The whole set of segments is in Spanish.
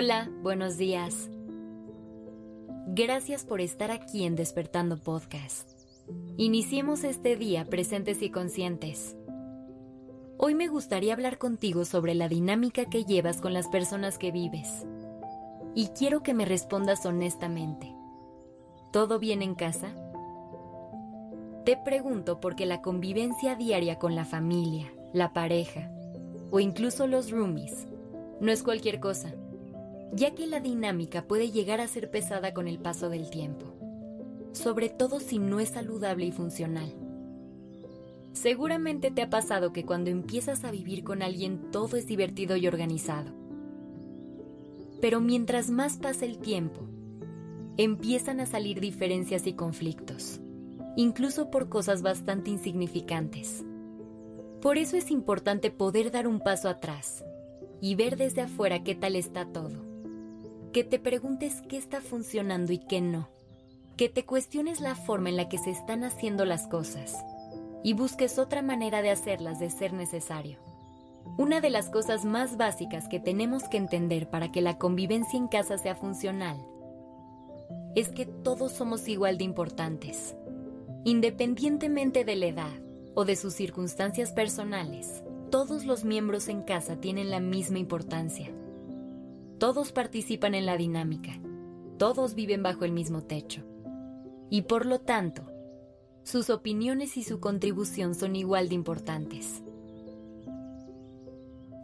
Hola, buenos días. Gracias por estar aquí en Despertando Podcast. Iniciemos este día presentes y conscientes. Hoy me gustaría hablar contigo sobre la dinámica que llevas con las personas que vives. Y quiero que me respondas honestamente. ¿Todo bien en casa? Te pregunto porque la convivencia diaria con la familia, la pareja o incluso los roomies no es cualquier cosa, ya que la dinámica puede llegar a ser pesada con el paso del tiempo, sobre todo si no es saludable y funcional. Seguramente te ha pasado que cuando empiezas a vivir con alguien todo es divertido y organizado. Pero mientras más pasa el tiempo, empiezan a salir diferencias y conflictos, incluso por cosas bastante insignificantes. Por eso es importante poder dar un paso atrás y ver desde afuera qué tal está todo. Que te preguntes qué está funcionando y qué no. Que te cuestiones la forma en la que se están haciendo las cosas y busques otra manera de hacerlas de ser necesario. Una de las cosas más básicas que tenemos que entender para que la convivencia en casa sea funcional es que todos somos igual de importantes, independientemente de la edad o de sus circunstancias personales todos los miembros en casa tienen la misma importancia. Todos participan en la dinámica. Todos viven bajo el mismo techo. Y por lo tanto, sus opiniones y su contribución son igual de importantes.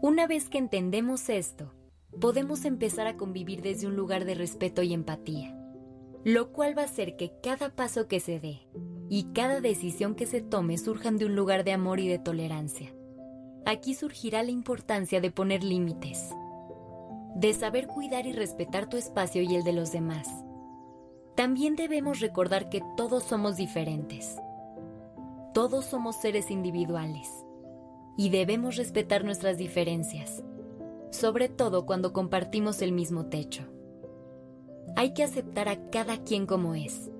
Una vez que entendemos esto, podemos empezar a convivir desde un lugar de respeto y empatía, lo cual va a hacer que cada paso que se dé y cada decisión que se tome surjan de un lugar de amor y de tolerancia. Aquí surgirá la importancia de poner límites, de saber cuidar y respetar tu espacio y el de los demás. También debemos recordar que todos somos diferentes. Todos somos seres individuales y debemos respetar nuestras diferencias, sobre todo cuando compartimos el mismo techo. Hay que aceptar a cada quien como es.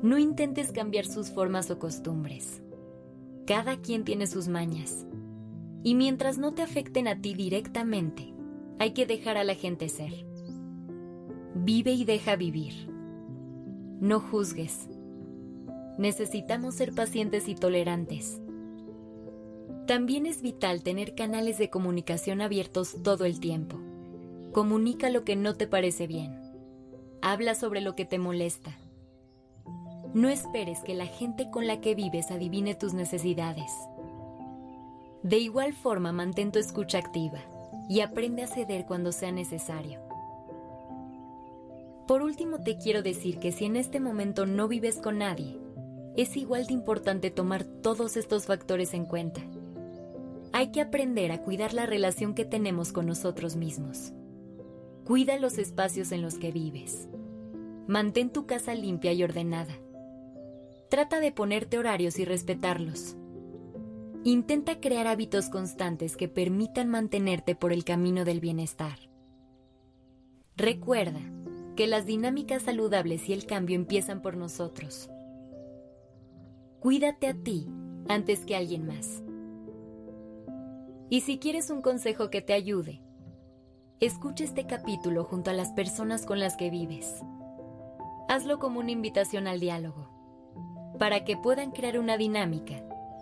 No intentes cambiar sus formas o costumbres. Cada quien tiene sus mañas y mientras no te afecten a ti directamente, hay que dejar a la gente ser. Vive y deja vivir. No juzgues. Necesitamos ser pacientes y tolerantes. También es vital tener canales de comunicación abiertos todo el tiempo. Comunica lo que no te parece bien. Habla sobre lo que te molesta. No esperes que la gente con la que vives adivine tus necesidades. De igual forma, mantén tu escucha activa y aprende a ceder cuando sea necesario. Por último, te quiero decir que si en este momento no vives con nadie, es igual de importante tomar todos estos factores en cuenta. Hay que aprender a cuidar la relación que tenemos con nosotros mismos. Cuida los espacios en los que vives. Mantén tu casa limpia y ordenada. Trata de ponerte horarios y respetarlos. Intenta crear hábitos constantes que permitan mantenerte por el camino del bienestar. Recuerda que las dinámicas saludables y el cambio empiezan por nosotros. Cuídate a ti antes que a alguien más. Y si quieres un consejo que te ayude, escucha este capítulo junto a las personas con las que vives. Hazlo como una invitación al diálogo, para que puedan crear una dinámica